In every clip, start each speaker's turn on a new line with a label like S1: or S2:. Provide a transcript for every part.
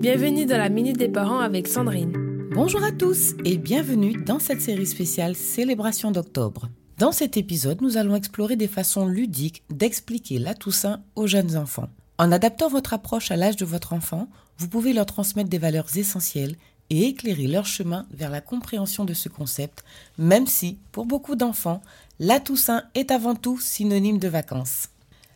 S1: Bienvenue dans la Minute des Parents avec Sandrine.
S2: Bonjour à tous et bienvenue dans cette série spéciale Célébration d'octobre. Dans cet épisode, nous allons explorer des façons ludiques d'expliquer la Toussaint aux jeunes enfants. En adaptant votre approche à l'âge de votre enfant, vous pouvez leur transmettre des valeurs essentielles et éclairer leur chemin vers la compréhension de ce concept, même si, pour beaucoup d'enfants, la Toussaint est avant tout synonyme de vacances.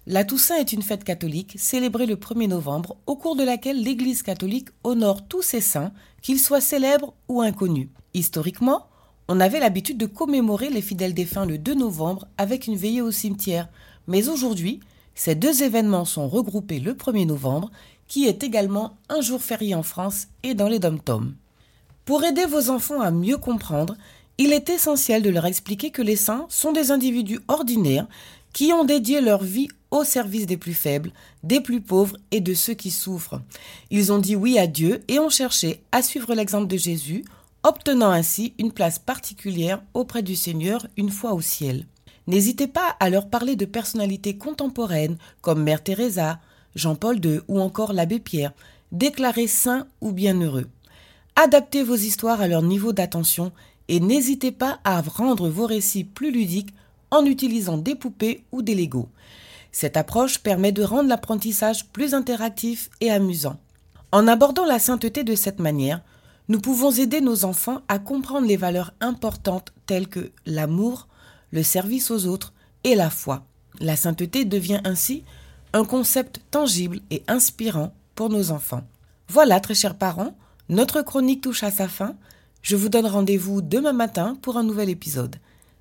S2: La Toussaint est une fête catholique célébrée le 1er novembre, au cours de laquelle l'Église catholique honore tous ses saints, qu'ils soient célèbres ou inconnus. Historiquement, on avait l'habitude de commémorer les fidèles défunts le 2 novembre avec une veillée au cimetière, mais aujourd'hui, ces deux événements sont regroupés le 1er novembre, qui est également un jour férié en France et dans les dom-toms. Pour aider vos enfants à mieux comprendre, il est essentiel de leur expliquer que les saints sont des individus ordinaires qui ont dédié leur vie au service des plus faibles, des plus pauvres et de ceux qui souffrent. Ils ont dit oui à Dieu et ont cherché à suivre l'exemple de Jésus, obtenant ainsi une place particulière auprès du Seigneur une fois au ciel. N'hésitez pas à leur parler de personnalités contemporaines comme Mère Teresa, Jean-Paul II ou encore l'abbé Pierre, déclarés saints ou bienheureux. Adaptez vos histoires à leur niveau d'attention et n'hésitez pas à rendre vos récits plus ludiques en utilisant des poupées ou des Legos. Cette approche permet de rendre l'apprentissage plus interactif et amusant. En abordant la sainteté de cette manière, nous pouvons aider nos enfants à comprendre les valeurs importantes telles que l'amour, le service aux autres et la foi. La sainteté devient ainsi un concept tangible et inspirant pour nos enfants. Voilà, très chers parents, notre chronique touche à sa fin. Je vous donne rendez-vous demain matin pour un nouvel épisode.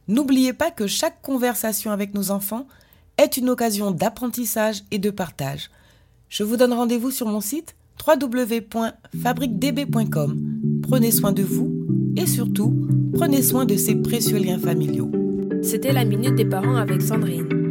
S2: N'oubliez pas que chaque conversation avec nos enfants est une occasion d'apprentissage et de partage. Je vous donne rendez-vous sur mon site www.fabriquedb.com. Prenez soin de vous et surtout, prenez soin de ces précieux liens familiaux.
S1: C'était la Minute des Parents avec Sandrine.